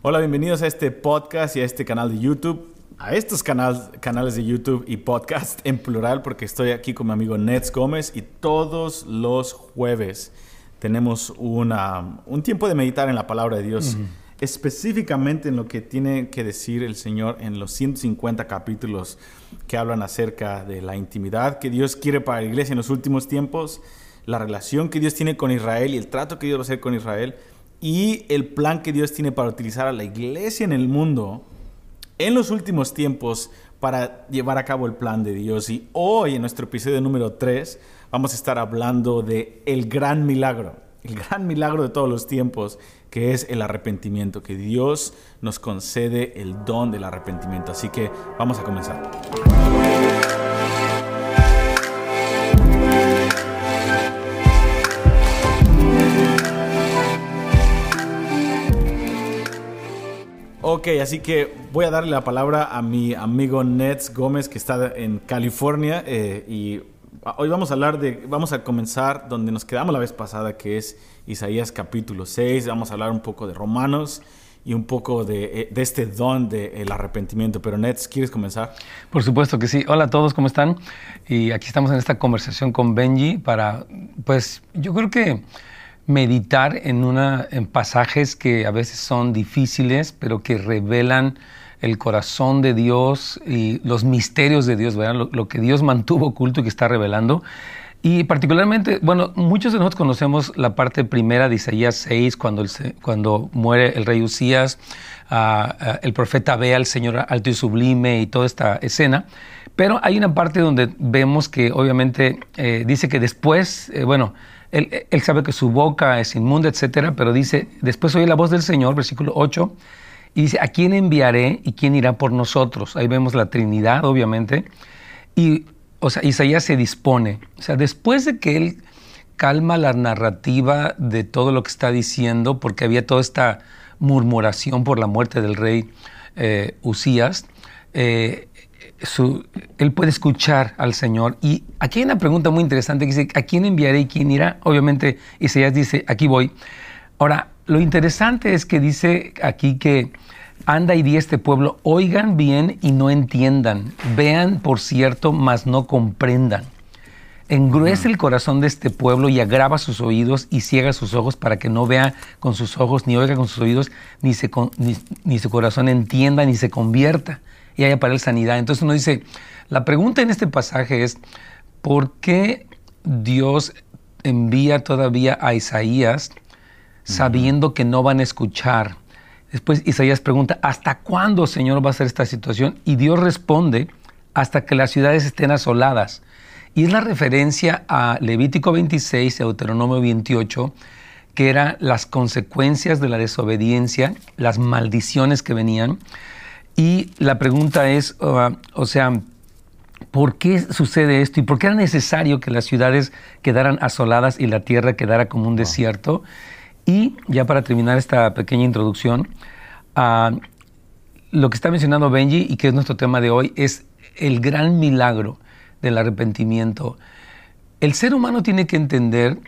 Hola, bienvenidos a este podcast y a este canal de YouTube, a estos canales de YouTube y podcast en plural, porque estoy aquí con mi amigo Nets Gómez y todos los jueves tenemos una, un tiempo de meditar en la palabra de Dios, específicamente en lo que tiene que decir el Señor en los 150 capítulos que hablan acerca de la intimidad que Dios quiere para la iglesia en los últimos tiempos, la relación que Dios tiene con Israel y el trato que Dios va a hacer con Israel y el plan que Dios tiene para utilizar a la iglesia en el mundo en los últimos tiempos para llevar a cabo el plan de Dios. Y hoy en nuestro episodio número 3 vamos a estar hablando de el gran milagro, el gran milagro de todos los tiempos, que es el arrepentimiento, que Dios nos concede el don del arrepentimiento. Así que vamos a comenzar. Ok, así que voy a darle la palabra a mi amigo Nets Gómez que está en California eh, y hoy vamos a hablar de, vamos a comenzar donde nos quedamos la vez pasada que es Isaías capítulo 6, vamos a hablar un poco de Romanos y un poco de, eh, de este don del arrepentimiento. Pero Nets, ¿quieres comenzar? Por supuesto que sí. Hola a todos, ¿cómo están? Y aquí estamos en esta conversación con Benji para, pues yo creo que meditar en, una, en pasajes que a veces son difíciles, pero que revelan el corazón de Dios y los misterios de Dios, Lo, lo, que Dios mantuvo oculto y que está revelando. Y particularmente, bueno, muchos de nosotros conocemos la parte primera de Isaías 6, cuando, cuando muere el rey Usías, ah, ah, el profeta ve al Señor alto y sublime y toda esta escena. Pero hay una parte donde vemos que obviamente eh, dice que después, eh, bueno, él, sabe que su boca es inmunda, etcétera, pero dice, después oye la voz del Señor, versículo 8, y dice, ¿a quién enviaré y quién irá por nosotros? Ahí vemos la Trinidad, obviamente. Y, o sea, Isaías se dispone. O sea, después de que él calma la narrativa de todo lo que está diciendo, porque había toda esta murmuración por la muerte del rey eh, Usías, eh, él puede escuchar al Señor. Y aquí hay una pregunta muy interesante que dice, ¿a quién enviaré y quién irá? Obviamente Isaías dice, aquí voy. Ahora, lo interesante es que dice aquí que anda y di este pueblo, oigan bien y no entiendan, vean por cierto, mas no comprendan. Engruece el corazón de este pueblo y agrava sus oídos y ciega sus ojos para que no vea con sus ojos, ni oiga con sus oídos, ni, se, ni su corazón entienda, ni se convierta y haya para él sanidad. Entonces uno dice, la pregunta en este pasaje es, ¿por qué Dios envía todavía a Isaías sabiendo que no van a escuchar? Después Isaías pregunta, ¿hasta cuándo, Señor, va a ser esta situación? Y Dios responde, hasta que las ciudades estén asoladas. Y es la referencia a Levítico 26 y Deuteronomio 28, que eran las consecuencias de la desobediencia, las maldiciones que venían. Y la pregunta es, uh, o sea, ¿por qué sucede esto y por qué era necesario que las ciudades quedaran asoladas y la tierra quedara como un desierto? Y ya para terminar esta pequeña introducción, uh, lo que está mencionando Benji y que es nuestro tema de hoy es el gran milagro del arrepentimiento. El ser humano tiene que entender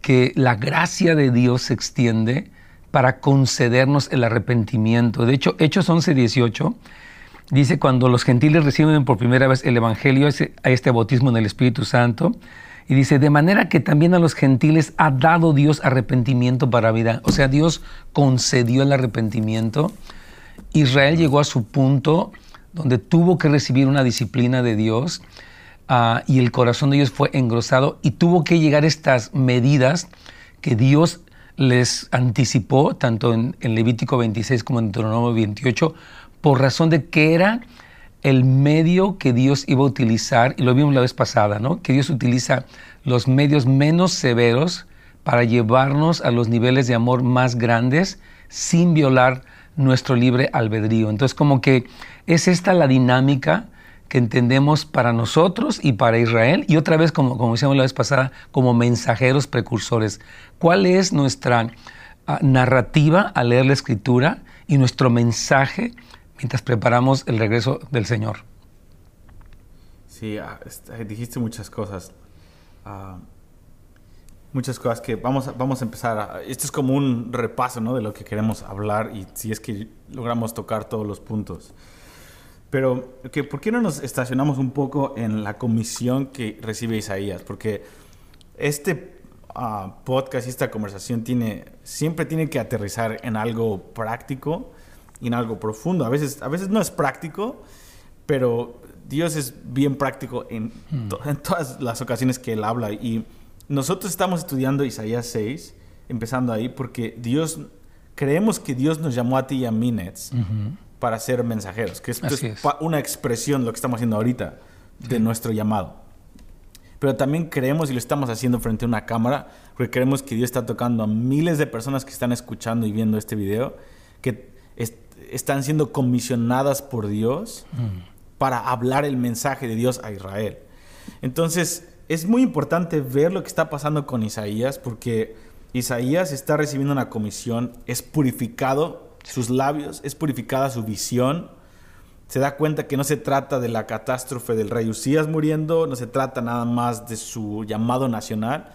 que la gracia de Dios se extiende para concedernos el arrepentimiento. De hecho, Hechos 11:18 dice, cuando los gentiles reciben por primera vez el Evangelio, a este bautismo en el Espíritu Santo, y dice, de manera que también a los gentiles ha dado Dios arrepentimiento para vida. O sea, Dios concedió el arrepentimiento. Israel llegó a su punto donde tuvo que recibir una disciplina de Dios ah, y el corazón de ellos fue engrosado y tuvo que llegar estas medidas que Dios les anticipó, tanto en, Levítico 26 como en Deuteronomio 28, por razón de que era el medio que Dios iba a utilizar, y lo vimos la vez pasada, ¿no? que Dios utiliza los medios menos severos para llevarnos a los niveles de amor más grandes sin violar nuestro libre albedrío. Entonces como que es esta la dinámica que entendemos para nosotros y para Israel, y otra vez, como, como decíamos la vez pasada, como mensajeros precursores. ¿Cuál es nuestra ah, narrativa al leer la escritura y nuestro mensaje mientras preparamos el regreso del Señor? Sí, ah, dijiste muchas cosas. Ah, muchas cosas que vamos a, vamos a empezar a... Esto es como un repaso, ¿no? De lo que queremos hablar y si es que logramos tocar todos los puntos. Pero, que ¿por qué no nos estacionamos un poco en la comisión que recibe Isaías? Porque este uh, podcast y esta conversación tiene, siempre tiene que aterrizar en algo práctico y en algo profundo. A veces, a veces no es práctico, pero Dios es bien práctico en, hmm. en todas las ocasiones que Él habla. Y nosotros estamos estudiando Isaías 6, empezando ahí, porque Dios, creemos que Dios nos llamó a ti y a mí, Nets, para ser mensajeros, que es, una expresión, lo que estamos haciendo ahorita, de nuestro llamado. Pero también creemos y lo estamos haciendo frente a una cámara, porque creemos que Dios está tocando a miles de personas que están escuchando y viendo este video, que están siendo comisionadas por Dios mm. para hablar el mensaje de Dios a Israel. Entonces, es muy importante ver lo que está pasando con Isaías, porque Isaías está recibiendo una comisión, es purificado sus labios, es purificada su visión, se da cuenta que no se trata de la catástrofe del rey Usías muriendo, no se trata nada más de su llamado nacional.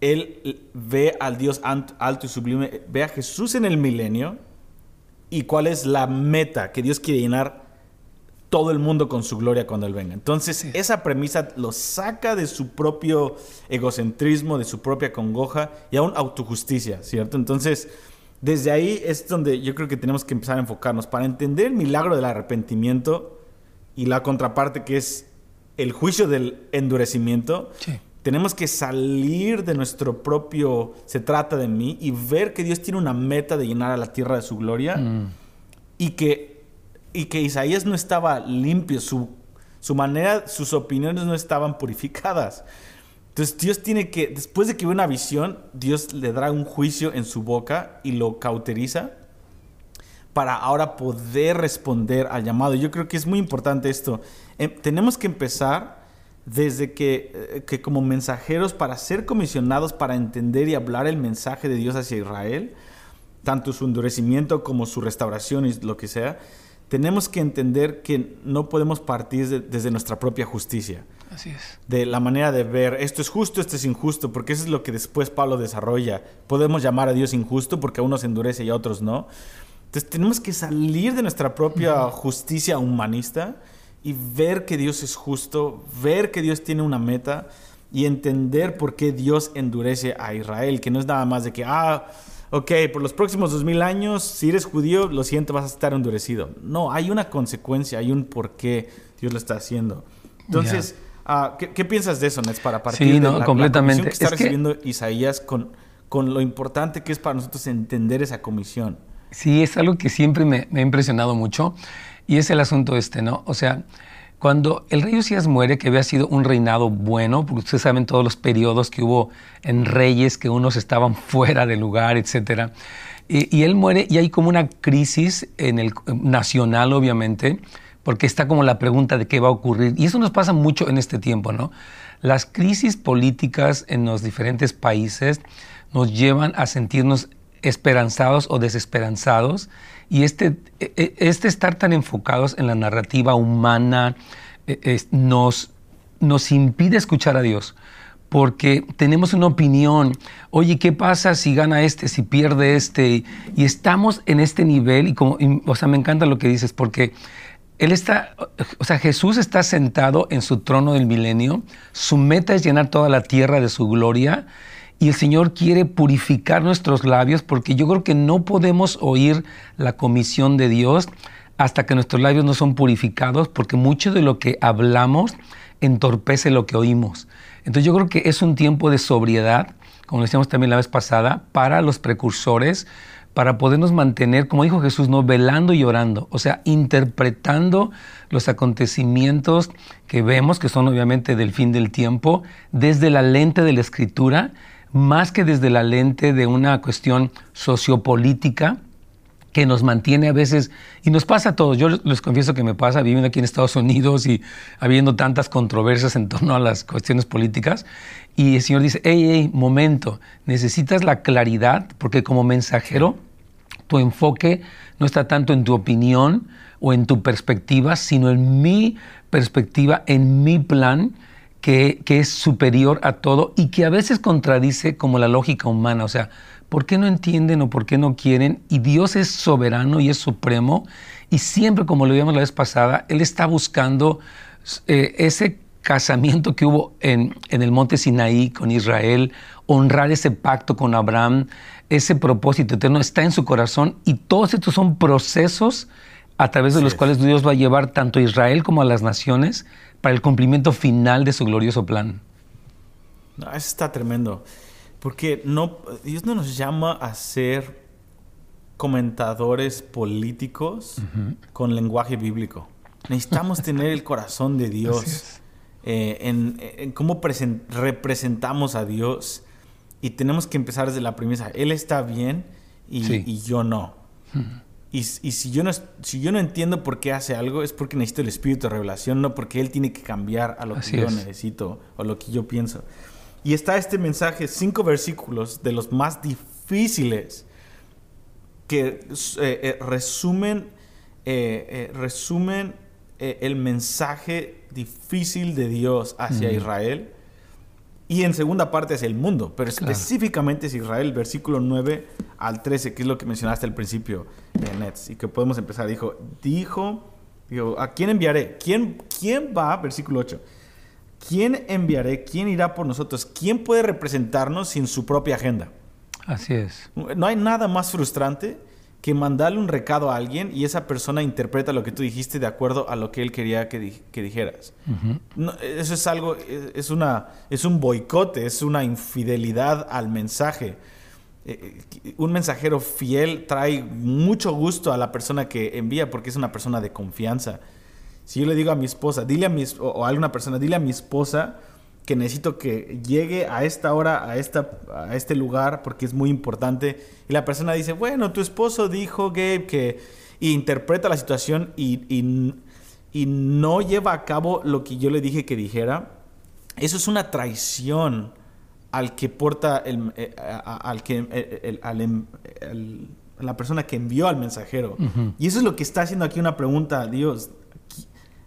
Él ve al Dios alto y sublime, ve a Jesús en el milenio y cuál es la meta que Dios quiere llenar todo el mundo con su gloria cuando Él venga. Entonces, esa premisa lo saca de su propio egocentrismo, de su propia congoja y aún autojusticia, ¿cierto? Entonces, desde ahí es donde yo creo que tenemos que empezar a enfocarnos para entender el milagro del arrepentimiento y la contraparte que es el juicio del endurecimiento. Tenemos que salir de nuestro propio se trata de mí y ver que Dios tiene una meta de llenar a la tierra de su gloria mm. y que y que Isaías no estaba limpio, su, su manera, sus opiniones no estaban purificadas. Entonces Dios tiene que, después de que ve una visión, Dios le dará un juicio en su boca y lo cauteriza para ahora poder responder al llamado. Yo creo que es muy importante esto. Em, tenemos que empezar desde que, eh, que como mensajeros para ser comisionados para entender y hablar el mensaje de Dios hacia Israel, tanto su endurecimiento como su restauración y lo que sea, tenemos que entender que no podemos partir desde nuestra propia justicia. Así es. De la manera de ver, esto es justo, esto es injusto, porque eso es lo que después Pablo desarrolla. Podemos llamar a Dios injusto porque a unos endurece y a otros no. Entonces tenemos que salir de nuestra propia justicia humanista y ver que Dios es justo, ver que Dios tiene una meta y entender por qué Dios endurece a Israel, que no es nada más de que, ah, ok, por los próximos dos mil años, si eres judío, lo siento, vas a estar endurecido. No, hay una consecuencia, hay un por qué Dios lo está haciendo. Entonces, ah, ¿qué, piensas de eso, Nets, para partir sí, no, de la, completamente. que está recibiendo Isaías con, con lo importante que es para nosotros entender esa comisión? Sí, es algo que siempre me, me ha impresionado mucho y es el asunto este, ¿no? O sea, cuando el rey Usías muere, que había sido un reinado bueno, porque ustedes saben todos los periodos que hubo en reyes, que unos estaban fuera de lugar, etc. Y, él muere y hay como una crisis en el nacional, obviamente, porque está como la pregunta de qué va a ocurrir. Y eso nos pasa mucho en este tiempo, ¿no? Las crisis políticas en los diferentes países nos llevan a sentirnos esperanzados o desesperanzados y este, e, e, este estar tan enfocados en la narrativa humana e, nos, nos impide escuchar a Dios porque tenemos una opinión, oye, ¿qué pasa si gana este, si pierde este? Y estamos en este nivel, y como, o sea, me encanta lo que dices, porque él está, o sea, Jesús está sentado en su trono del milenio, su meta es llenar toda la tierra de su gloria, y el Señor quiere purificar nuestros labios porque yo creo que no podemos oír la comisión de Dios hasta que nuestros labios no son purificados porque mucho de lo que hablamos entorpece lo que oímos. Entonces yo creo que es un tiempo de sobriedad, como decíamos también la vez pasada, para los precursores, para podernos mantener, como dijo Jesús, no velando y orando, o sea, interpretando los acontecimientos que vemos, que son obviamente del fin del tiempo, desde la lente de la escritura más que desde la lente de una cuestión sociopolítica que nos mantiene a veces, y nos pasa a todos, yo les confieso que me pasa viviendo aquí en Estados Unidos y habiendo tantas controversias en torno a las cuestiones políticas, y el Señor dice, hey, hey, momento, necesitas la claridad, porque como mensajero, tu enfoque no está tanto en tu opinión o en tu perspectiva, sino en mi perspectiva, en mi plan, que, que, es superior a todo y que a veces contradice como la lógica humana. O sea, ¿por qué no entienden o por qué no quieren? Y Dios es soberano y es supremo y siempre, como lo vimos la vez pasada, Él está buscando eh, ese casamiento que hubo en, en, el monte Sinaí con Israel, honrar ese pacto con Abraham, ese propósito eterno está en su corazón y todos estos son procesos a través de los cuales Dios va a llevar tanto a Israel como a las naciones para el cumplimiento final de su glorioso plan. No, eso está tremendo. Porque no, Dios no nos llama a ser comentadores políticos con lenguaje bíblico. Necesitamos tener el corazón de Dios eh, en, cómo representamos a Dios y tenemos que empezar desde la premisa, Él está bien y, yo no. Y, si, yo no, si yo no entiendo por qué hace algo, es porque necesito el espíritu de revelación, no porque Él tiene que cambiar a lo que yo necesito o lo que yo pienso. Y está este mensaje, cinco versículos de los más difíciles que eh, eh, resumen, eh, resumen el mensaje difícil de Dios hacia Israel y en segunda parte hacia el mundo, pero específicamente es Israel, versículo 9 al 13, que es lo que mencionaste al principio, Nets, y que podemos empezar. Dijo, dijo, dijo, ¿a quién enviaré? ¿Quién, quién va? Versículo 8. ¿Quién enviaré? ¿Quién irá por nosotros? ¿Quién puede representarnos sin su propia agenda? Así es. No hay nada más frustrante que mandarle un recado a alguien y esa persona interpreta lo que tú dijiste de acuerdo a lo que él quería que, dijeras. eso es algo, es, una, es un boicote, es una infidelidad al mensaje. Eh, un mensajero fiel trae mucho gusto a la persona que envía porque es una persona de confianza. Si yo le digo a mi esposa, dile a mi, o a alguna persona, dile a mi esposa que necesito que llegue a esta hora, a, esta, a este lugar, porque es muy importante. Y la persona dice, bueno, tu esposo dijo, Gabe, que... interpreta la situación y, y, no lleva a cabo lo que yo le dije que dijera. Eso es una traición al que porta el, eh, al que em, la persona que envió al mensajero. Y eso es lo que está haciendo aquí una pregunta a Dios.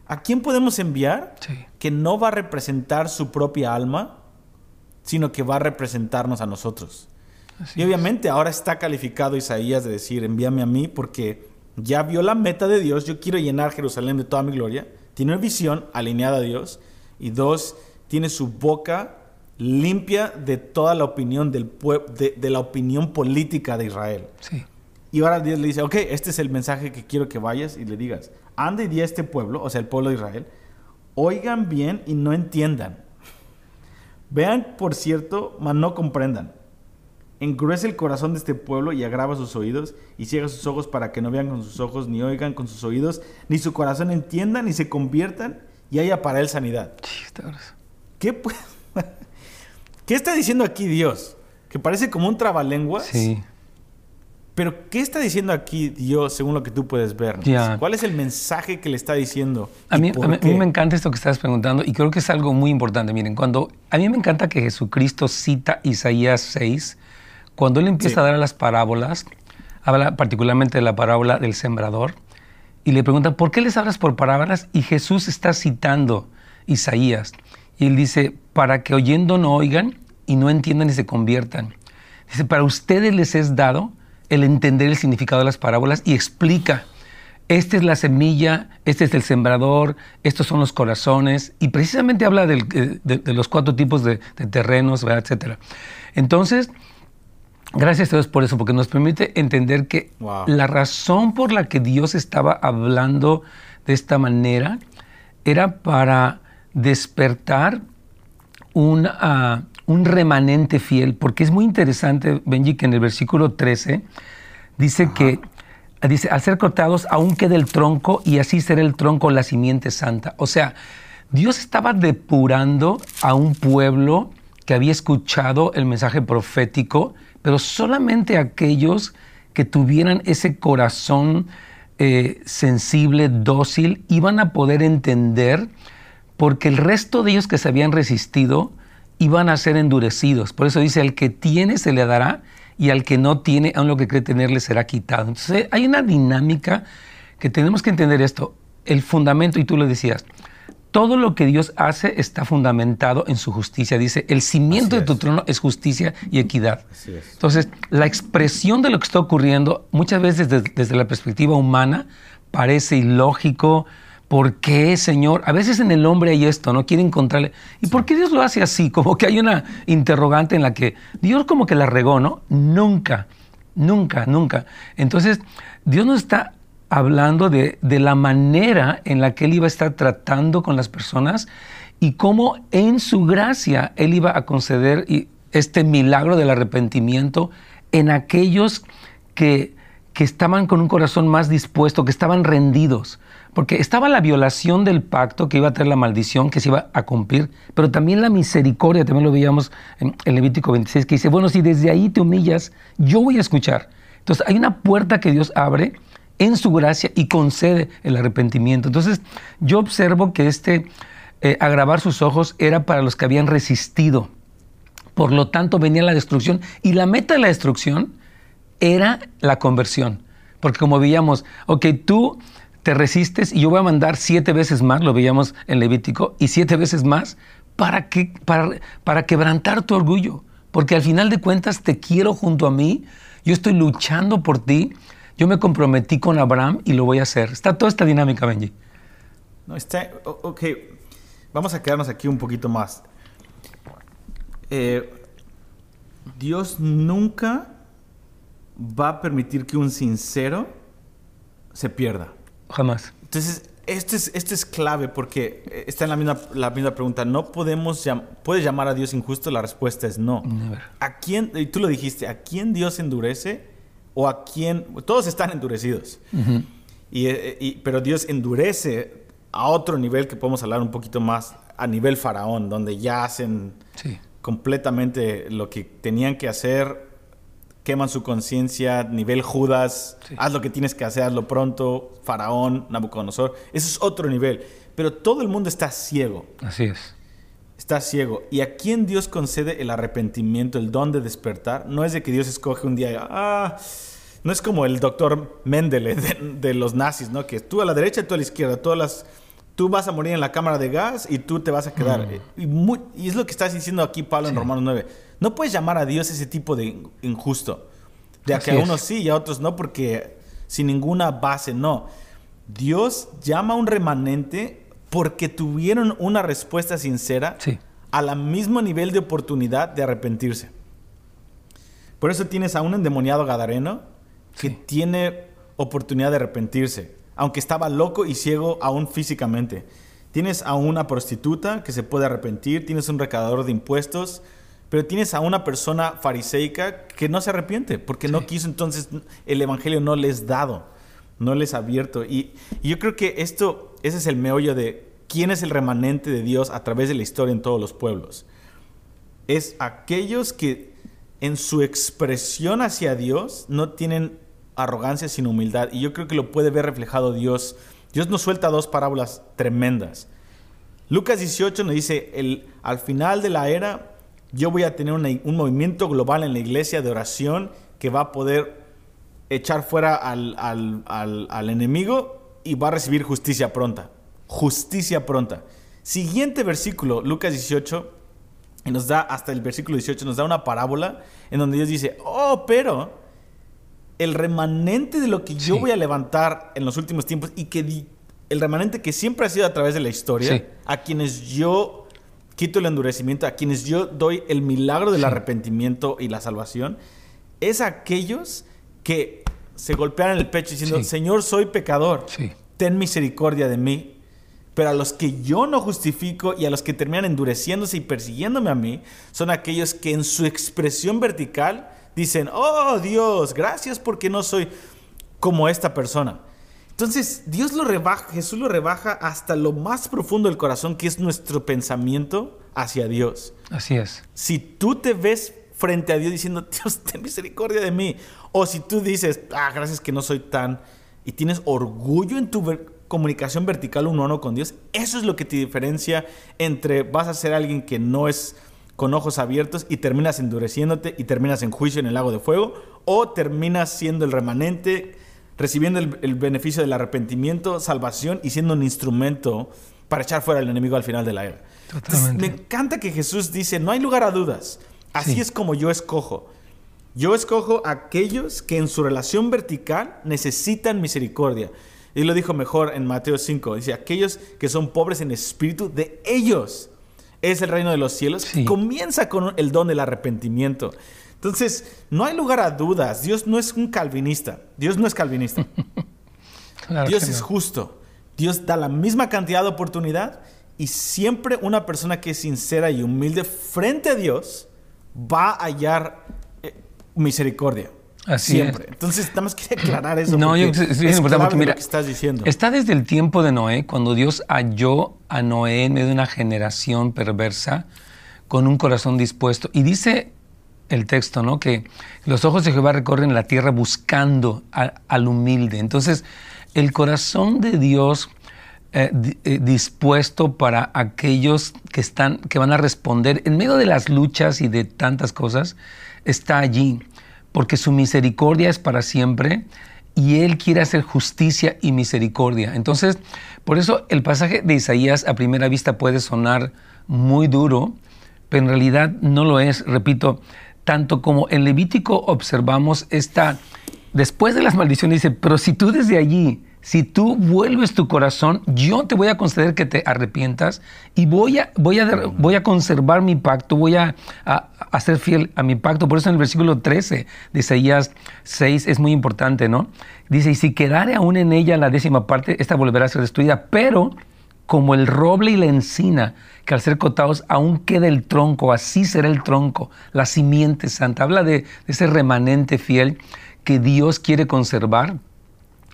¿A quién podemos enviar que no va a representar su propia alma, sino que va a representarnos a nosotros? y obviamente ahora está calificado Isaías de decir, envíame a mí porque ya vio la meta de Dios, yo quiero llenar Jerusalén de toda mi gloria, tiene una visión alineada a Dios. Y dos, tiene su boca limpia de toda la opinión del de, de la opinión política de Israel. Y ahora Dios le dice, ok, este es el mensaje que quiero que vayas y le digas ande y di a este pueblo, o sea, el pueblo de Israel, oigan bien y no entiendan. Vean, por cierto, mas no comprendan. Engruece el corazón de este pueblo y agrava sus oídos y ciega sus ojos para que no vean con sus ojos, ni oigan con sus oídos, ni su corazón entienda, ni se conviertan y haya para él sanidad. ¿Qué, ¿Qué está diciendo aquí Dios? Que parece como un trabalenguas. Sí. Pero, ¿qué está diciendo aquí Dios según lo que tú puedes ver? ¿Cuál es el mensaje que le está diciendo? A mí, a, mí, me encanta esto que estás preguntando y creo que es algo muy importante. Miren, cuando a mí me encanta que Jesucristo cita Isaías 6, cuando él empieza a dar las parábolas, habla particularmente de la parábola del sembrador y le pregunta, ¿por qué les hablas por parábolas? Y Jesús está citando Isaías y él dice, para que oyendo no oigan y no entiendan y se conviertan. Dice, para ustedes les es dado el entender el significado de las parábolas y explica, esta es la semilla, este es el sembrador, estos son los corazones, y precisamente habla eh, de, los cuatro tipos de, terrenos, etc. Entonces, gracias a Dios por eso, porque nos permite entender que la razón por la que Dios estaba hablando de esta manera era para despertar una un remanente fiel, porque es muy interesante, Benji, que en el versículo 13 dice que dice, al ser cortados aún queda el tronco y así será el tronco la simiente santa. O sea, Dios estaba depurando a un pueblo que había escuchado el mensaje profético, pero solamente aquellos que tuvieran ese corazón eh, sensible, dócil, iban a poder entender, porque el resto de ellos que se habían resistido, y van a ser endurecidos. Por eso dice, al que tiene se le dará y al que no tiene, aun lo que cree tener le será quitado. Entonces hay una dinámica que tenemos que entender esto. El fundamento, y tú lo decías, todo lo que Dios hace está fundamentado en su justicia. Dice, el cimiento Así de tu es. trono es justicia y equidad. Entonces, la expresión de lo que está ocurriendo, muchas veces desde, desde la perspectiva humana, parece ilógico. ¿Por qué, Señor? A veces en el hombre hay esto, ¿no? Quiere encontrarle. ¿Y por qué Dios lo hace así? Como que hay una interrogante en la que Dios como que la regó, ¿no? Nunca, nunca, nunca. Entonces, Dios nos está hablando de, de la manera en la que Él iba a estar tratando con las personas y cómo en su gracia Él iba a conceder este milagro del arrepentimiento en aquellos que, que estaban con un corazón más dispuesto, que estaban rendidos. Porque estaba la violación del pacto que iba a traer la maldición, que se iba a cumplir, pero también la misericordia, también lo veíamos en, en Levítico 26, que dice, bueno, si desde ahí te humillas, yo voy a escuchar. Entonces hay una puerta que Dios abre en su gracia y concede el arrepentimiento. Entonces yo observo que este eh, agravar sus ojos era para los que habían resistido. Por lo tanto venía la destrucción y la meta de la destrucción era la conversión. Porque como veíamos, ok, tú te resistes y yo voy a mandar siete veces más, lo veíamos en Levítico, y siete veces más para, que, para, para quebrantar tu orgullo. Porque al final de cuentas te quiero junto a mí, yo estoy luchando por ti, yo me comprometí con Abraham y lo voy a hacer. Está toda esta dinámica, Benji. No, está. Ok, vamos a quedarnos aquí un poquito más. Eh, Dios nunca va a permitir que un sincero se pierda. Jamás. Entonces, esto es, esto es clave porque eh, está en la misma, la misma pregunta. ¿No podemos llam- ¿Puedes llamar a Dios injusto? La respuesta es no. Never. ¿A quién, y tú lo dijiste, ¿a quién Dios endurece o a quién? Todos están endurecidos. Y, eh, y- pero Dios endurece a otro nivel que podemos hablar un poquito más, a nivel faraón, donde ya hacen Sí. completamente lo que tenían que hacer, queman su conciencia, nivel Judas, Sí. haz lo que tienes que hacer, hazlo pronto, faraón, Nabucodonosor, eso es otro nivel. Pero todo el mundo está ciego, Así es. está ciego. ¿Y a quién Dios concede el arrepentimiento, el don de despertar? No es de que Dios escoge un día, y, ah, no es como el doctor Mendele de, de los nazis, ¿no? Que tú a la derecha y tú a la izquierda, todas las... Tú vas a morir en la cámara de gas y tú te vas a quedar. Y, muy- y es lo que estás diciendo aquí Pablo en. Romanos 9. No puedes llamar a Dios ese tipo de in- injusto. De Así que a unos sí y a otros no, porque sin ninguna base, no. Dios llama a un remanente porque tuvieron una respuesta sincera Sí. a la mismo nivel de oportunidad de arrepentirse. Por eso tienes a un endemoniado gadareno que Sí. tiene oportunidad de arrepentirse, aunque estaba loco y ciego aún físicamente. Tienes a una prostituta que se puede arrepentir, tienes un recaudador de impuestos, pero tienes a una persona fariseica que no se arrepiente, porque no quiso entonces, el evangelio no les es dado, no les es abierto. Y, y yo creo que esto, ese es el meollo de quién es el remanente de Dios a través de la historia en todos los pueblos. Es aquellos que en su expresión hacia Dios no tienen arrogancia sino humildad. Y yo creo que lo puede ver reflejado Dios. Dios nos suelta dos parábolas tremendas. Lucas 18 nos dice, el, al final de la era, yo voy a tener una- un movimiento global en la iglesia de oración que va a poder echar fuera al, al- al- al enemigo y va a recibir justicia pronta. Justicia pronta. Siguiente versículo, Lucas 18, y nos da, hasta el versículo 18, nos da una parábola en donde Dios dice, oh, pero el remanente de lo que yo Sí. voy a levantar en los últimos tiempos y que el remanente que siempre ha sido a través de la historia, Sí. a quienes yo quito el endurecimiento, a quienes yo doy el milagro del arrepentimiento y la salvación, es a aquellos que se golpean el pecho diciendo, Sí. Señor, soy pecador, Sí. ten misericordia de mí. Pero a los que yo no justifico y a los que terminan endureciéndose y persiguiéndome a mí, son aquellos que en su expresión vertical dicen, oh Dios, gracias porque no soy como esta persona. Entonces, Dios lo rebaja, Jesús lo rebaja hasta lo más profundo del corazón, que es nuestro pensamiento hacia Dios. Así es. Si tú te ves frente a Dios diciendo, Dios, ten misericordia de mí, o si tú dices, ah, gracias que no soy tan, y tienes orgullo en tu ver- comunicación vertical uno a uno con Dios, eso es lo que te diferencia entre vas a ser alguien que no es con ojos abiertos y terminas endureciéndote y terminas en juicio en el lago de fuego, o terminas siendo el remanente, recibiendo el, el beneficio del arrepentimiento, salvación y siendo un instrumento para echar fuera al enemigo al final de la era. me encanta que Jesús dice, no hay lugar a dudas. Así es como yo escojo. Yo escojo a aquellos que en su relación vertical necesitan misericordia. Y lo dijo mejor en Mateo 5. Dice, aquellos que son pobres en espíritu, de ellos es el reino de los cielos. Comienza con el don del arrepentimiento. Entonces, no hay lugar a dudas. Dios no es un calvinista. Dios no es calvinista. Dios es justo. Dios da la misma cantidad de oportunidad y siempre una persona que es sincera y humilde frente a Dios va a hallar eh, misericordia. Así siempre. Entonces, nada más quería aclarar eso. No, yo es, importante mira, lo que estás diciendo. Está desde el tiempo de Noé, cuando Dios halló a Noé en medio de una generación perversa con un corazón dispuesto. Y dice el texto, ¿no? Que los ojos de Jehová recorren la tierra buscando al humilde. Entonces, el corazón de Dios eh, eh, dispuesto para aquellos que están, que van a responder en medio de las luchas y de tantas cosas, está allí, porque su misericordia es para siempre y Él quiere hacer justicia y misericordia. Entonces, por eso el pasaje de Isaías a primera vista puede sonar muy duro, pero en realidad no lo es. Repito, tanto como en Levítico observamos esta, después de las maldiciones dice, pero si tú desde allí si tú vuelves tu corazón, yo te voy a conceder que te arrepientas y voy a, voy a, voy a conservar mi pacto, voy a, a, ser fiel a mi pacto. Por eso en el versículo 13 de Isaías 6 es muy importante, ¿no? Dice, y si quedare aún en ella la décima parte, esta volverá a ser destruida, pero como el roble y la encina, que al ser cortados aún queda el tronco, así será el tronco, la simiente santa. Habla de ese remanente fiel que Dios quiere conservar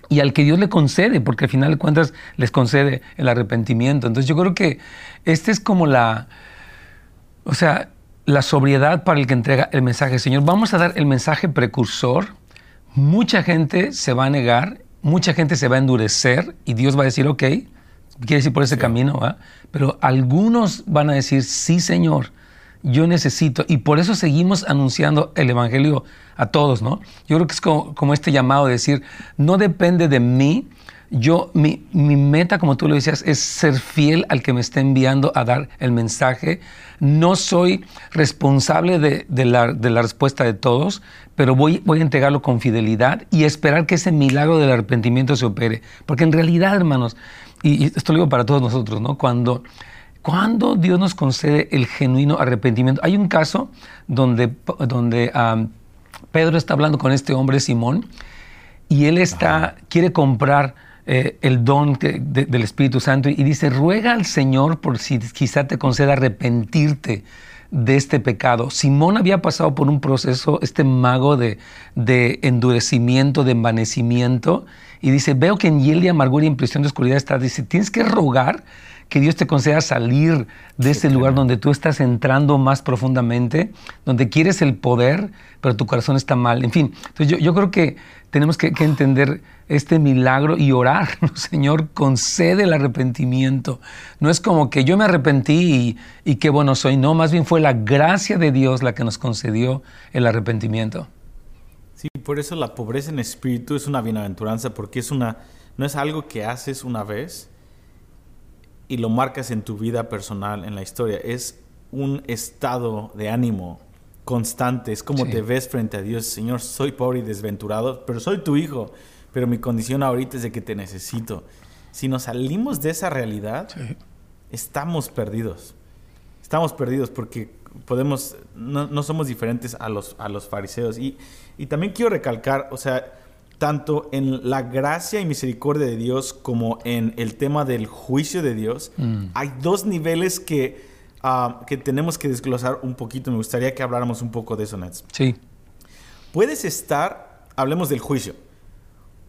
y al que Dios le concede, porque al final de cuentas les concede el arrepentimiento. Entonces yo creo que esta es como la, o sea, la sobriedad para el que entrega el mensaje. Señor, vamos a dar el mensaje precursor. Mucha gente se va a negar, mucha gente se va a endurecer y Dios va a decir, ok, quieres ir por ese camino, ¿va? pero algunos van a decir, sí, Señor, yo necesito, y por eso seguimos anunciando el Evangelio a todos, ¿no? Yo creo que es como, este llamado de decir, no depende de mí, yo, mi, meta, como tú lo decías, es ser fiel al que me está enviando a dar el mensaje. No soy responsable de, la, respuesta de todos, pero voy, voy a entregarlo con fidelidad y esperar que ese milagro del arrepentimiento se opere. Porque en realidad, hermanos, y, esto lo digo para todos nosotros, ¿no? Cuando cuando Dios nos concede el genuino arrepentimiento? Hay un caso donde, donde Pedro está hablando con este hombre Simón y él está, quiere comprar eh, el don del Espíritu Santo y dice, ruega al Señor por si quizá te conceda arrepentirte de este pecado. Simón había pasado por un proceso, este mago de, de endurecimiento, de envanecimiento, y dice, veo que en hiel de amargura y en prisión de oscuridad estás. Dice, tienes que rogar que Dios te conceda salir de ese lugar donde tú estás entrando más profundamente, donde quieres el poder, pero tu corazón está mal. En fin, entonces yo, creo que tenemos que, entender este milagro y orar, Señor, concede el arrepentimiento. No es como que yo me arrepentí y, y qué bueno soy, no, más bien fue la gracia de Dios la que nos concedió el arrepentimiento. Sí, por eso la pobreza en espíritu es una bienaventuranza, porque es una, no es algo que haces una vez, y lo marcas en tu vida personal, en la historia. Es un estado de ánimo constante, es como te ves frente a Dios. Señor, soy pobre y desventurado, pero soy tu hijo, pero mi condición ahorita es de que te necesito. Si nos salimos de esa realidad, estamos perdidos. Estamos perdidos porque podemos, no, somos diferentes a los, a los fariseos. Y, y también quiero recalcar, o sea, tanto en la gracia y misericordia de Dios como en el tema del juicio de Dios, mm. hay dos niveles que, ah, que tenemos que desglosar un poquito. Me gustaría que habláramos un poco de eso, Nets. Sí. Puedes estar, hablemos del juicio,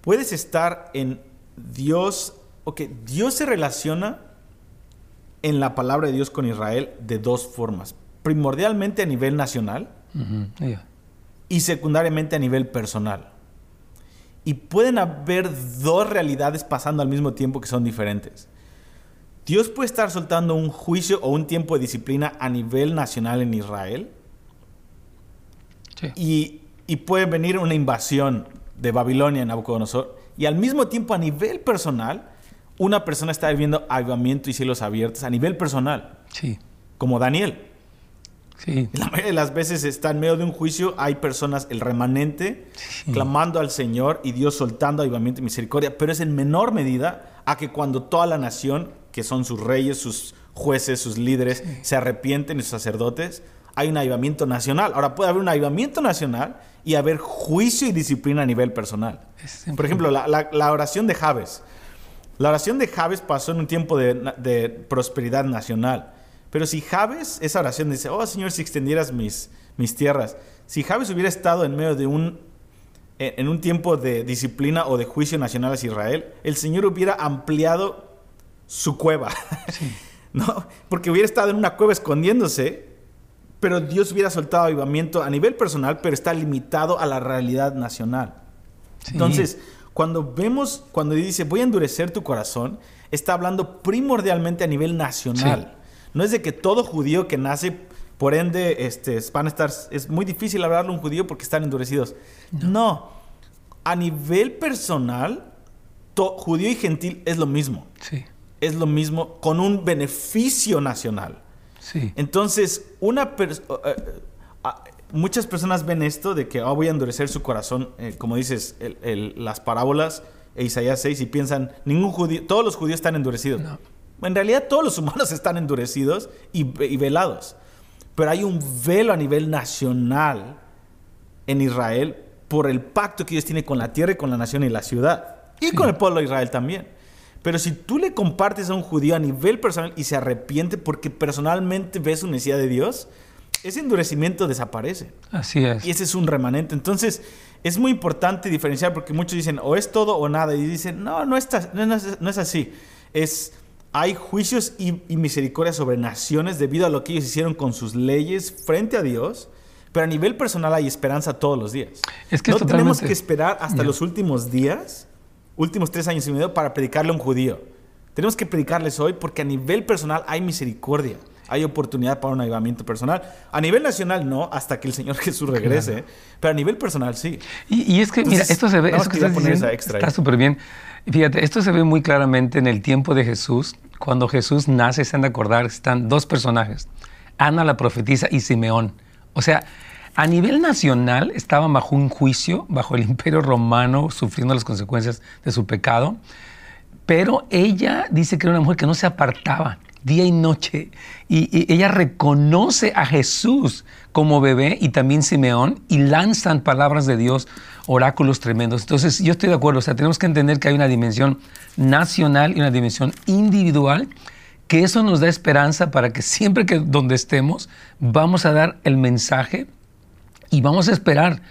puedes estar en Dios, ok, Dios se relaciona en la palabra de Dios con Israel de dos formas. Primordialmente a nivel nacional y secundariamente a nivel personal. Y pueden haber dos realidades pasando al mismo tiempo que son diferentes. Dios puede estar soltando un juicio o un tiempo de disciplina a nivel nacional en Israel. Y, y, puede venir una invasión de Babilonia en Nabucodonosor. Y al mismo tiempo a nivel personal, una persona está viviendo avivamiento y cielos abiertos a nivel personal. Sí. Como Daniel. Sí. La mayoría de las veces está en medio de un juicio, hay personas, el remanente, clamando al Señor y Dios soltando avivamiento y misericordia, pero es en menor medida a que cuando toda la nación, que son sus reyes, sus jueces, sus líderes, se arrepienten y sus sacerdotes, hay un avivamiento nacional. Ahora puede haber un avivamiento nacional y haber juicio y disciplina a nivel personal. Por ejemplo, la, oración de Javes. La oración de Javes pasó en un tiempo de, de prosperidad nacional. Pero si Javes, esa oración dice, oh Señor, si extendieras mis, mis tierras, si Javes hubiera estado en medio de un, en un tiempo de disciplina o de juicio nacional hacia Israel, el Señor hubiera ampliado su cueva, ¿no? Porque hubiera estado en una cueva escondiéndose, pero Dios hubiera soltado avivamiento a nivel personal, pero está limitado a la realidad nacional. Entonces, cuando vemos, cuando dice, voy a endurecer tu corazón, está hablando primordialmente a nivel nacional. No es de que todo judío que nace, por ende, este, van a estar, es muy difícil hablarle a un judío porque están endurecidos. No. A nivel personal, judío y gentil es lo mismo. Sí. Es lo mismo con un beneficio nacional. Sí. Entonces, una eh, muchas personas ven esto de que oh, voy a endurecer su corazón, eh, como dices, las parábolas e Isaías 6 y piensan, ningún judío, todos los judíos están endurecidos. No. En realidad todos los humanos están endurecidos y, velados. Pero hay un velo a nivel nacional en Israel por el pacto que Dios tiene con la tierra y con la nación y la ciudad. Y con el pueblo de Israel también. Pero si tú le compartes a un judío a nivel personal y se arrepiente porque personalmente ve su necesidad de Dios, ese endurecimiento desaparece. Así es. Y ese es un remanente. Entonces, es muy importante diferenciar porque muchos dicen o es todo o nada. Y dicen, no, no, está, no, no es así. Es hay juicios y, misericordia sobre naciones debido a lo que ellos hicieron con sus leyes frente a Dios. Pero a nivel personal hay esperanza todos los días. Es que no tenemos que esperar hasta los últimos días, últimos tres años y medio, para predicarle a un judío. Tenemos que predicarles hoy porque a nivel personal hay misericordia. Hay oportunidad para un avivamiento personal. A nivel nacional no, hasta que el Señor Jesús regrese. Pero a nivel personal sí. Y, es que, mira, esto se ve, esto que está súper bien. Fíjate, esto se ve muy claramente en el tiempo de Jesús. Cuando Jesús nace, se han de acordar, están dos personajes, Ana la profetisa y Simeón. O sea, a nivel nacional estaban bajo un juicio, bajo el imperio romano, sufriendo las consecuencias de su pecado. Pero ella dice que era una mujer que no se apartaba día y noche. Y, ella reconoce a Jesús como bebé y también Simeón y lanzan palabras de Dios, oráculos tremendos. Entonces yo estoy de acuerdo, o sea, tenemos que entender que hay una dimensión nacional y una dimensión individual, que eso nos da esperanza para que siempre que donde estemos vamos a dar el mensaje y vamos a esperar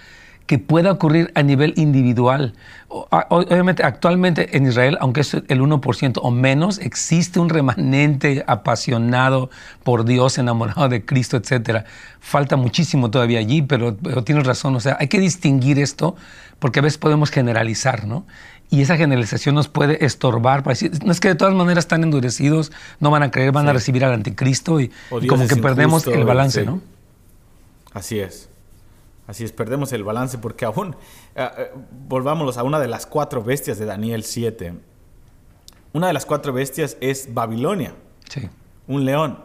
que pueda ocurrir a nivel individual. Obviamente, actualmente en Israel, aunque es el 1% o menos, existe un remanente apasionado por Dios, enamorado de Cristo, etc. Falta muchísimo todavía allí, pero, tienes razón. O sea, hay que distinguir esto porque a veces podemos generalizar, ¿no? Y esa generalización nos puede estorbar para decir, no es que de todas maneras están endurecidos, no van a creer, van a recibir al anticristo y, como que perdemos el balance, ¿no? Así es. Así es, perdemos el balance porque aún, eh, eh, volvámonos a una de las cuatro bestias de Daniel 7. Una de las cuatro bestias es Babilonia. Sí. Un león.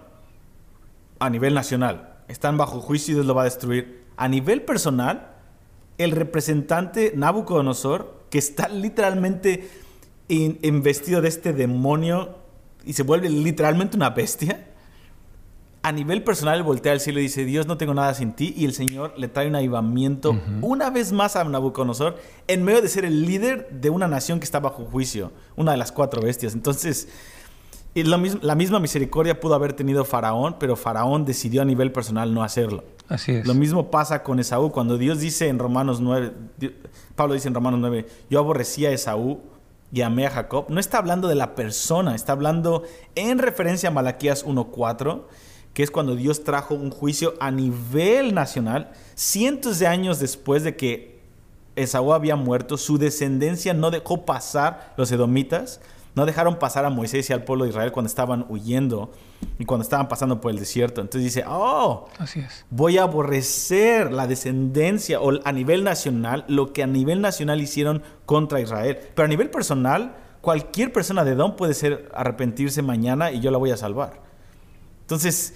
A nivel nacional. Están bajo juicio y Dios lo va a destruir. A nivel personal, el representante Nabucodonosor, que está literalmente investido de este demonio y se vuelve literalmente una bestia, a nivel personal voltea al cielo y dice, Dios, no tengo nada sin ti. Y el Señor le trae un avivamiento una vez más a Nabucodonosor en medio de ser el líder de una nación que está bajo juicio, una de las cuatro bestias. Entonces, lo mismo, la misma misericordia pudo haber tenido Faraón, pero Faraón decidió a nivel personal no hacerlo. Así es. Lo mismo pasa con Esaú. Cuando Dios dice en Romanos 9, Pablo dice en Romanos 9, yo aborrecía a Esaú y amé a Jacob, no está hablando de la persona, está hablando en referencia a Malaquías 1.4 que es cuando Dios trajo un juicio a nivel nacional, cientos de años después de que Esaú había muerto, su descendencia no dejó pasar los edomitas, no dejaron pasar a Moisés y al pueblo de Israel cuando estaban huyendo y cuando estaban pasando por el desierto. Entonces dice, oh, Así es. voy a aborrecer la descendencia o a nivel nacional, lo que a nivel nacional hicieron contra Israel. Pero a nivel personal, cualquier persona de don puede ser arrepentirse mañana y yo la voy a salvar. Entonces,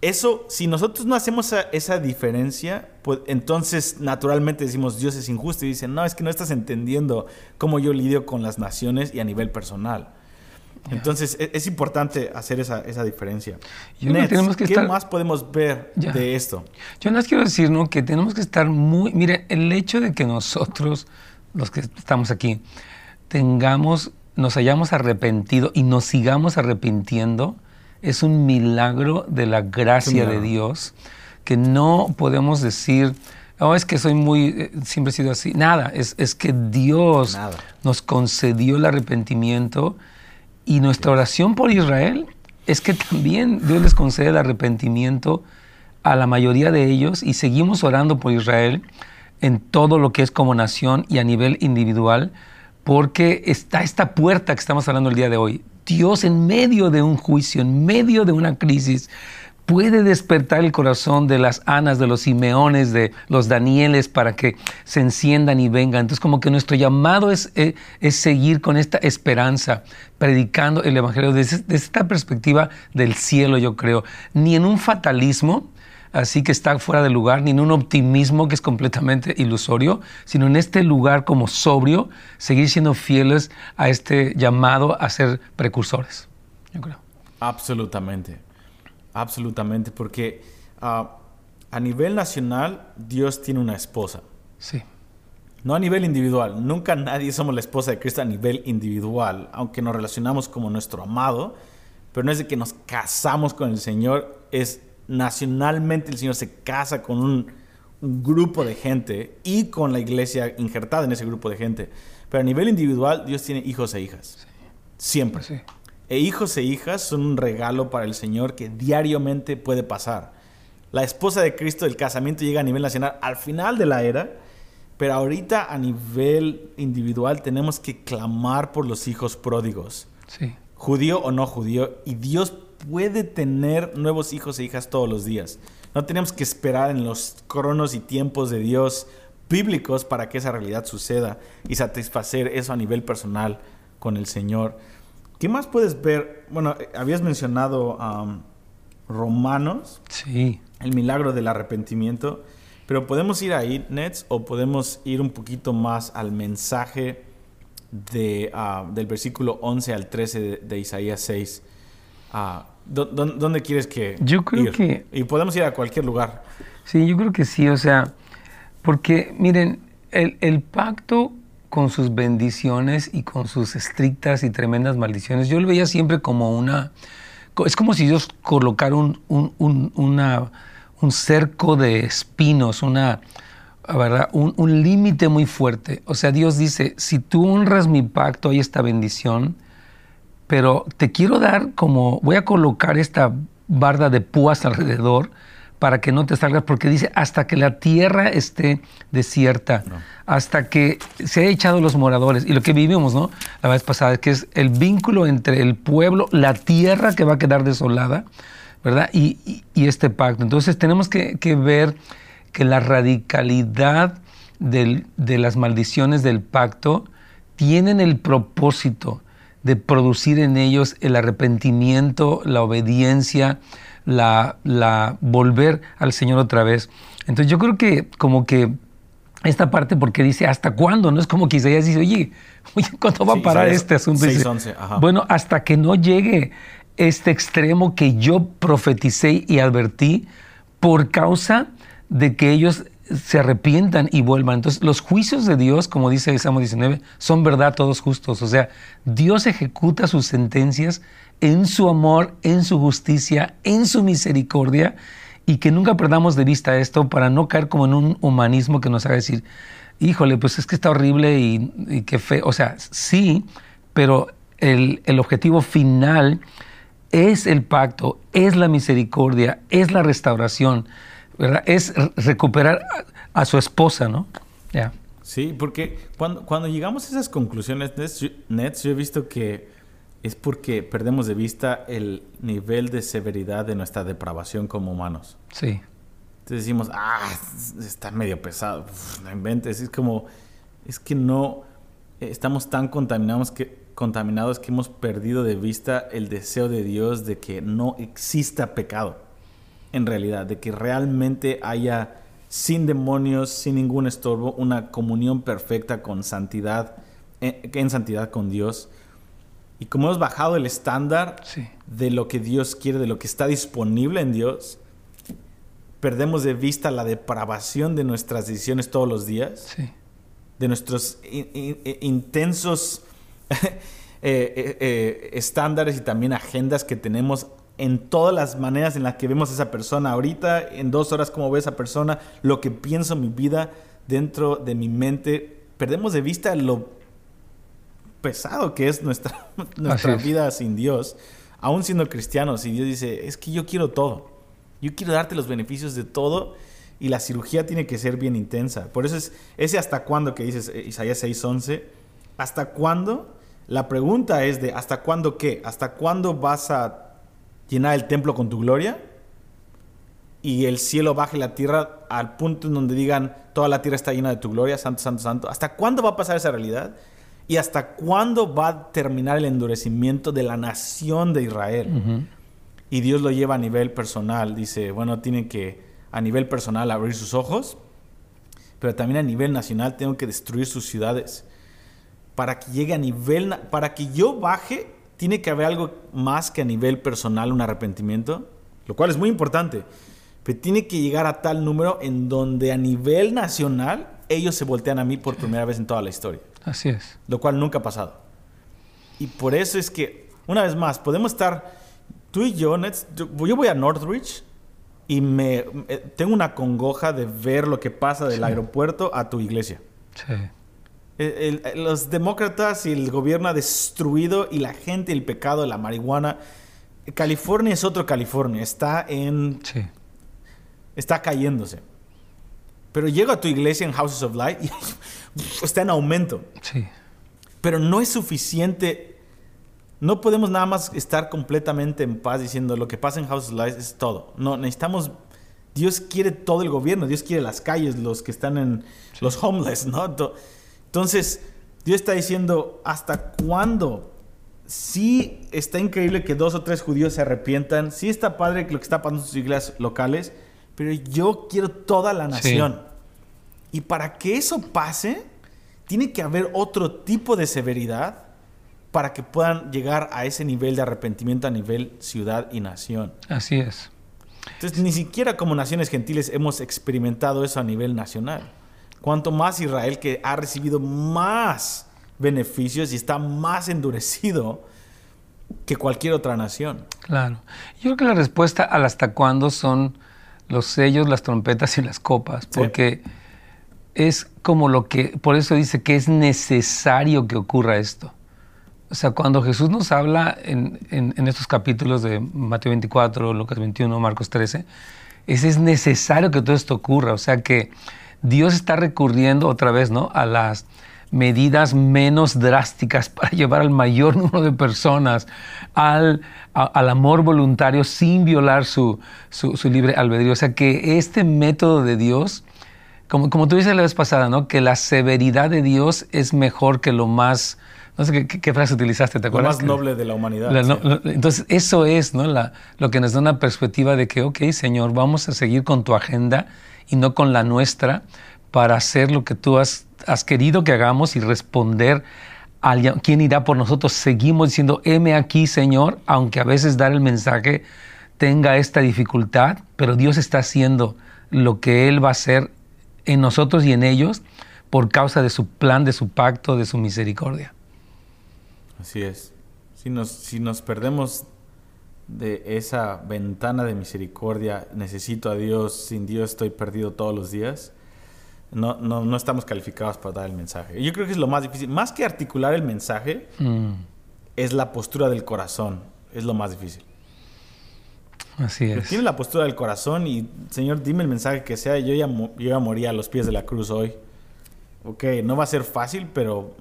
eso, si nosotros no hacemos esa, diferencia, pues entonces naturalmente decimos Dios es injusto y dicen, no, es que no estás entendiendo cómo yo lidio con las naciones y a nivel personal. Entonces e, es, importante hacer esa, esa diferencia. ¿Qué más podemos ver de esto? Yo nada quiero decir ¿no? que tenemos que estar muy... Mire, el hecho de que nosotros, los que estamos aquí, tengamos, nos hayamos arrepentido y nos sigamos arrepintiendo, es un milagro de la gracia de Dios que no podemos decir, oh, es que soy muy, eh, siempre he sido así. Nada, es, es que Dios nos concedió el arrepentimiento y nuestra oración por Israel es que también Dios les concede el arrepentimiento a la mayoría de ellos y seguimos orando por Israel en todo lo que es como nación y a nivel individual, porque está esta puerta que estamos hablando el día de hoy. Dios en medio de un juicio, en medio de una crisis, puede despertar el corazón de las Anas, de los Simeones, de los Danieles para que se enciendan y vengan. Entonces como que nuestro llamado es, eh, es, seguir con esta esperanza, predicando el Evangelio desde, desde, esta perspectiva del cielo, yo creo. Ni en un fatalismo, así que está fuera de lugar, ni en un optimismo que es completamente ilusorio, sino en este lugar como sobrio, seguir siendo fieles a este llamado a ser precursores, yo creo. Absolutamente, absolutamente, porque ah, a nivel nacional Dios tiene una esposa. Sí. No a nivel individual. Nunca nadie somos la esposa de Cristo a nivel individual, aunque nos relacionamos como nuestro amado, pero no es de que nos casamos con el Señor, es nacionalmente el Señor se casa con un, grupo de gente y con la iglesia injertada en ese grupo de gente. Pero a nivel individual, Dios tiene hijos e hijas. Siempre. E hijos e hijas son un regalo para el Señor que diariamente puede pasar. La esposa de Cristo, el casamiento llega a nivel nacional al final de la era, pero ahorita a nivel individual tenemos que clamar por los hijos pródigos. Judío o no judío, y Dios puede tener nuevos hijos e hijas todos los días. No tenemos que esperar en los cronos y tiempos de Dios bíblicos para que esa realidad suceda y satisfacer eso a nivel personal con el Señor. ¿Qué más puedes ver? Bueno, eh, habías mencionado Romanos. Sí. El milagro del arrepentimiento. Pero podemos ir ahí, Nets, o podemos ir un poquito más al mensaje de, ah, del versículo 11 al 13 de, Isaías 6. ¿Dónde quieres que Yo creo que... Y podemos ir a cualquier lugar. Sí, yo creo que sí, o sea, porque miren, el, el pacto con sus bendiciones y con sus estrictas y tremendas maldiciones, yo lo veía siempre como una... Es como si Dios colocara un, un, un, una, un cerco de espinos, una, ¿verdad? un, un límite muy fuerte. O sea, Dios dice, si tú honras mi pacto, hay esta bendición, pero te quiero dar como, voy a colocar esta barda de púas alrededor para que no te salgas, porque dice, hasta que la tierra esté desierta, hasta que se haya echado los moradores. Y lo que vivimos, ¿no? La vez pasada, que es el vínculo entre el pueblo, la tierra que va a quedar desolada, ¿verdad? Y, este pacto. Entonces tenemos que, ver que la radicalidad de las maldiciones del pacto tienen el propósito de producir en ellos el arrepentimiento, la obediencia, la, la volver al Señor otra vez. Entonces yo creo que como que esta parte porque dice hasta cuándo, no es como que Isaías dice, oye, oye ¿cuándo va a parar este asunto? Bueno, hasta que no llegue este extremo que yo profeticé y advertí por causa de que ellos se arrepientan y vuelvan. Entonces, los juicios de Dios, como dice el Salmo 19, son verdad todos justos. O sea, Dios ejecuta sus sentencias en su amor, en su justicia, en su misericordia, y que nunca perdamos de vista esto para no caer como en un humanismo que nos haga decir, híjole, pues es que está horrible y, qué feo. O sea, sí, pero el, el objetivo final es el pacto, es la misericordia, es la restauración. Es recuperar a, su esposa, ¿no? Sí, porque cuando, cuando llegamos a esas conclusiones, Nets, yo he visto que es porque perdemos de vista el nivel de severidad de nuestra depravación como humanos. Sí. Entonces decimos, ah, está medio pesado, no inventes. Es como, es que no, estamos tan contaminados que contaminado es que hemos perdido de vista el deseo de Dios de que no exista pecado, en realidad, de que realmente haya sin demonios, sin ningún estorbo, una comunión perfecta con santidad, en, en santidad con Dios. Y como hemos bajado el estándar Sí. de lo que Dios quiere, de lo que está disponible en Dios, perdemos de vista la depravación de nuestras decisiones todos los días Sí. de nuestros in- in- intensos eh, eh, eh, estándares y también agendas que tenemos en todas las maneras en las que vemos a esa persona. Ahorita, en dos horas, cómo ve a esa persona, lo que pienso, mi vida dentro de mi mente. Perdemos de vista lo pesado que es nuestra, nuestra es. vida sin Dios, aún siendo cristianos. Y Dios dice, es que yo quiero todo. Yo quiero darte los beneficios de todo y la cirugía tiene que ser bien intensa. Por eso es ese hasta cuándo que dices eh, Isaías 6:11. ¿Hasta cuándo? La pregunta es de ¿hasta cuándo qué? ¿Hasta cuándo vas a llenar el templo con tu gloria? Y el cielo baje la tierra al punto en donde digan toda la tierra está llena de tu gloria, santo, santo, santo. ¿Hasta cuándo va a pasar esa realidad? ¿Y hasta cuándo va a terminar el endurecimiento de la nación de Israel? Y Dios lo lleva a nivel personal. Dice, bueno, tienen que a nivel personal abrir sus ojos, pero también a nivel nacional tengo que destruir sus ciudades. Para que llegue a nivel, para que yo baje, tiene que haber algo más que a nivel personal, un arrepentimiento, lo cual es muy importante. Pero tiene que llegar a tal número en donde a nivel nacional ellos se voltean a mí por primera vez en toda la historia Así es. lo cual nunca ha pasado. Y por eso es que, una vez más, podemos estar, tú y yo, Nets, yo, yo voy a Northridge y me, me- tengo una congoja de ver lo que pasa del Sí. aeropuerto a tu iglesia. Sí. El- el- los demócratas y el gobierno ha destruido y la gente, el pecado, la marihuana. California es otro California, está en Sí. está cayéndose. Pero llego a tu iglesia en Houses of Light y está en aumento. Sí. Pero no es suficiente. No podemos nada más estar completamente en paz diciendo lo que pasa en House of Lies es todo. No, necesitamos. Dios quiere todo el gobierno, Dios quiere las calles, los que están en. los homeless, ¿no? To- Entonces, Dios está diciendo: ¿hasta cuándo? Sí, está increíble que dos o tres judíos se arrepientan. Sí, está padre que lo que está pasando en sus iglesias locales. Pero yo quiero toda la nación. Y para que eso pase, tiene que haber otro tipo de severidad para que puedan llegar a ese nivel de arrepentimiento a nivel ciudad y nación. Así es. Entonces, ni siquiera como naciones gentiles hemos experimentado eso a nivel nacional. Cuanto más Israel que ha recibido más beneficios y está más endurecido que cualquier otra nación. Claro. Yo creo que la respuesta al hasta cuándo son los sellos, las trompetas y las copas, porque es como lo que, por eso dice que es necesario que ocurra esto. O sea, cuando Jesús nos habla en, en- en estos capítulos de Mateo 24, Lucas 21, Marcos 13, es, es necesario que todo esto ocurra. O sea, que Dios está recurriendo otra vez ¿no? a las medidas menos drásticas para llevar al mayor número de personas al, a- al amor voluntario sin violar su, su- su libre albedrío. O sea, que este método de Dios, como, como tú dices la vez pasada, ¿no? que la severidad de Dios es mejor que lo más... No sé qué, frase utilizaste, ¿te Lo acuerdas? más Que- noble de la humanidad. la- sí. no, lo- entonces, eso es ¿no? La- lo que nos da una perspectiva de que, ok, Señor, vamos a seguir con tu agenda y no con la nuestra para hacer lo que tú has, querido que hagamos y responder a quién irá por nosotros. Seguimos diciendo, heme aquí, Señor, aunque a veces dar el mensaje tenga esta dificultad, pero Dios está haciendo lo que Él va a hacer en nosotros y en ellos por causa de su plan, de su pacto, de su misericordia. Así es. Si nos, si nos perdemos de esa ventana de misericordia, necesito a Dios, sin Dios estoy perdido todos los días, no, no, no estamos calificados para dar el mensaje. Yo creo que es lo más difícil. Más que articular el mensaje, Mm, es la postura del corazón. Es lo más difícil. así Pero es. Tiene la postura del corazón y, Señor, dime el mensaje que sea. Yo ya, yo ya morí a los pies de la cruz hoy. Ok, no va a ser fácil, pero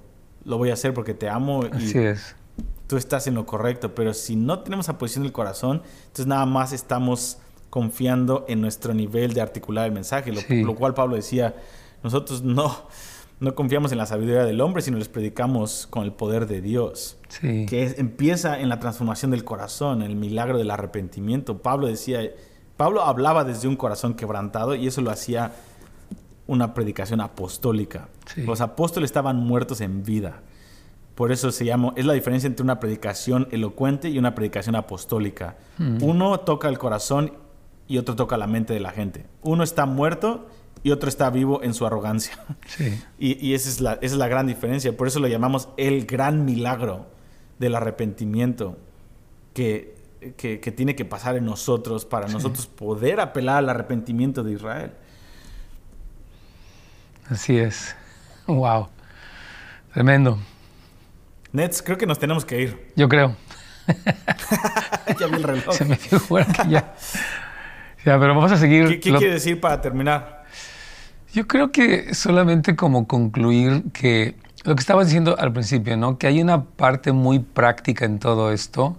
lo voy a hacer porque te amo y Así es. Tú estás en lo correcto, pero si no tenemos esa posición del corazón, entonces nada más estamos confiando en nuestro nivel de articular el mensaje, lo, Sí. lo cual Pablo decía, nosotros no, no confiamos en la sabiduría del hombre, sino les predicamos con el poder de Dios. Sí. Que empieza en la transformación del corazón, el milagro del arrepentimiento. Pablo decía, Pablo hablaba desde un corazón quebrantado y eso lo hacía una predicación apostólica. Los apóstoles estaban muertos en vida. Por eso se llama, es la diferencia entre una predicación elocuente y una predicación apostólica. Mm. Uno toca el corazón y otro toca la mente de la gente. Uno está muerto y otro está vivo en su arrogancia. Y, esa, es la, es la gran diferencia. Por eso lo llamamos el gran milagro del arrepentimiento que, que, tiene que pasar en nosotros para nosotros poder apelar al arrepentimiento de Israel. Así es. Wow. Tremendo. Nets, creo que nos tenemos que ir. Yo creo. ya vi el reloj. Se me dio fuera que ya. Ya, pero vamos a seguir. ¿Qué, qué quiere decir para terminar? Yo creo que solamente como concluir que lo que estabas diciendo al principio, ¿no? Que hay una parte muy práctica en todo esto,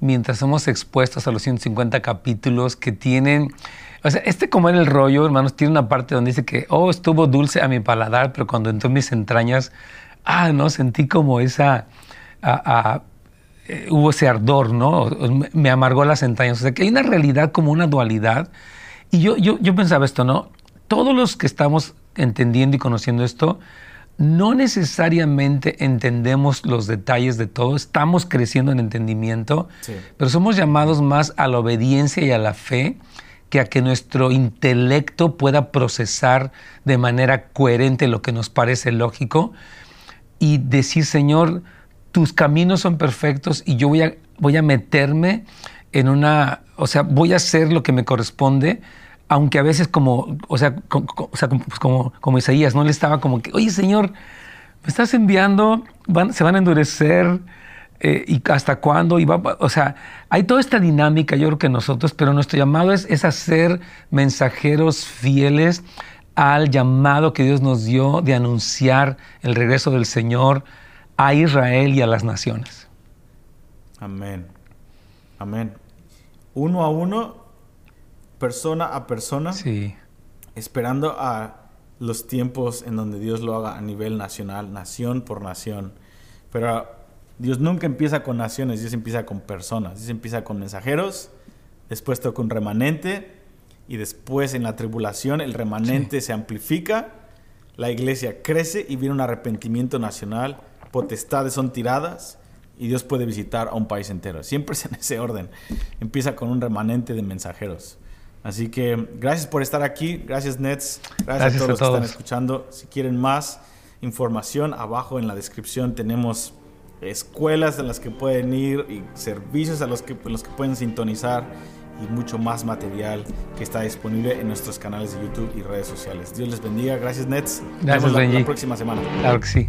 mientras somos expuestos a los 150 capítulos que tienen. O sea, este como era el rollo, hermanos, tiene una parte donde dice que, oh, estuvo dulce a mi paladar, pero cuando entró en mis entrañas, ah, no, sentí como esa. Eh, hubo ese ardor, ¿no? Me amargó las entrañas. O sea, que hay una realidad como una dualidad. Y yo, yo, yo pensaba esto, ¿no? Todos los que estamos entendiendo y conociendo esto, no necesariamente entendemos los detalles de todo, estamos creciendo en entendimiento, pero somos llamados más a la obediencia y a la fe que a que nuestro intelecto pueda procesar de manera coherente lo que nos parece lógico y decir, Señor, tus caminos son perfectos y yo voy a, voy a meterme en una, o sea, voy a hacer lo que me corresponde, aunque a veces como, o sea, como, pues como, Isaías, ¿no? Le estaba como que, oye Señor, me estás enviando, se van a endurecer, eh, ¿y hasta cuándo? Y va, o sea, hay toda esta dinámica, yo creo que nosotros, pero nuestro llamado es, es hacer mensajeros fieles al llamado que Dios nos dio de anunciar el regreso del Señor a Israel y a las naciones. Amén. Amén. Uno a uno, persona a persona. Sí. Esperando a los tiempos en donde Dios lo haga a nivel nacional, nación por nación. Pero Dios nunca empieza con naciones, Dios empieza con personas. Dios empieza con mensajeros, después toca un remanente y después en la tribulación el remanente se amplifica, la iglesia crece y viene un arrepentimiento nacional, potestades son tiradas y Dios puede visitar a un país entero. Siempre es en ese orden. Empieza con un remanente de mensajeros. Así que gracias por estar aquí, gracias Nets, gracias, a todos los que están escuchando. Si quieren más información, abajo en la descripción tenemos escuelas en las que pueden ir y servicios a los que, los que pueden sintonizar y mucho más material que está disponible en nuestros canales de YouTube y redes sociales. Dios les bendiga. Gracias, Nets. Gracias, Nos vemos la, la próxima semana. Claro que sí.